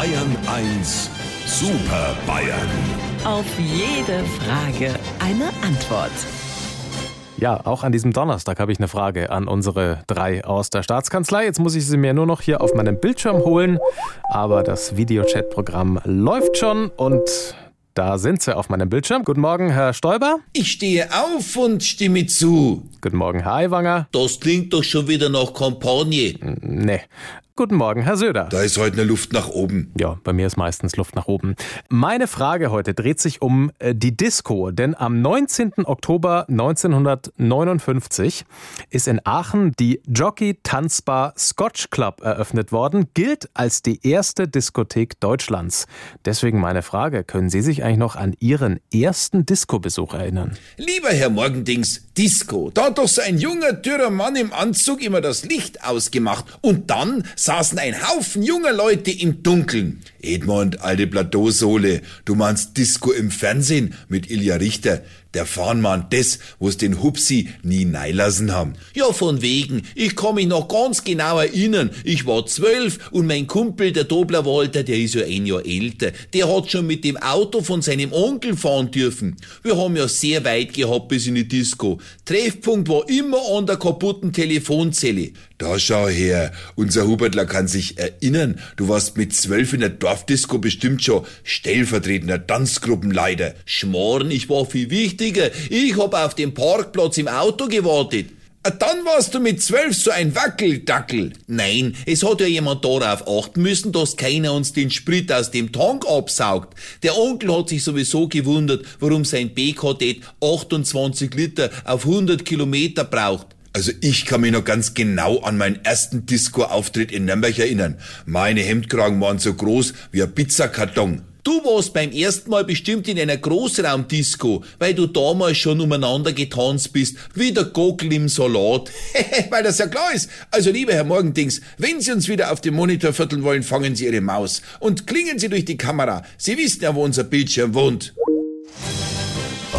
Bayern 1 Super Bayern. Auf jede Frage eine Antwort. Ja, auch an diesem Donnerstag habe ich eine Frage an unsere drei aus der Staatskanzlei. Jetzt muss ich sie mir nur noch hier auf meinem Bildschirm holen. Aber das Videochat-Programm läuft schon und da sind sie auf meinem Bildschirm. Guten Morgen, Herr Stoiber. Ich stehe auf und stimme zu. Guten Morgen, Herr Aiwanger. Das klingt doch schon wieder nach Kampagne. Nee. Guten Morgen, Herr Söder. Da ist heute eine Luft nach oben. Ja, bei mir ist meistens Luft nach oben. Meine Frage heute dreht sich um äh, die Disco, denn am 19. Oktober 1959 ist in Aachen die Jockey Tanzbar Scotch Club eröffnet worden, gilt als die erste Diskothek Deutschlands. Deswegen meine Frage, können Sie sich eigentlich noch an Ihren ersten Disco-Besuch erinnern? Lieber Herr Morgendings, Disco. Da hat doch so ein junger, dürrer Mann im Anzug immer das Licht ausgemacht. Und dann saßen ein Haufen junger Leute im Dunkeln. Edmund, alte Plateausohle, du meinst Disco im Fernsehen mit Ilja Richter. Der Fahnmann des, wo's den Hupsi nie neilassen haben. Ja, von wegen. Ich kann mich noch ganz genau erinnern. Ich war zwölf und mein Kumpel, der Dobler Walter, der ist ja ein Jahr älter, der hat schon mit dem Auto von seinem Onkel fahren dürfen. Wir haben ja sehr weit gehabt bis in die Disco. Treffpunkt war immer an der kaputten Telefonzelle. Da schau her, unser Hubertler kann sich erinnern, du warst mit zwölf in der Dorfdisco bestimmt schon stellvertretender Tanzgruppenleiter. Schmoren, ich war viel wichtiger. Ich hab auf dem Parkplatz im Auto gewartet. Ah, Dann warst du mit zwölf so ein Wackeldackel. Nein, es hat ja jemand darauf achten müssen, dass keiner uns den Sprit aus dem Tank absaugt. Der Onkel hat sich sowieso gewundert, warum sein B-Kadett 28 Liter auf 100 Kilometer braucht. Also ich kann mich noch ganz genau an meinen ersten Disco-Auftritt in Nürnberg erinnern. Meine Hemdkragen waren so groß wie ein Pizzakarton. Du warst beim ersten Mal bestimmt in einer Großraumdisco, weil du damals schon umeinander getanzt bist, wie der Gockel im Salat. weil das ja klar ist. Also lieber Herr Morgendings, wenn Sie uns wieder auf dem Monitor vierteln wollen, fangen Sie Ihre Maus und klingen Sie durch die Kamera. Sie wissen ja, wo unser Bildschirm wohnt.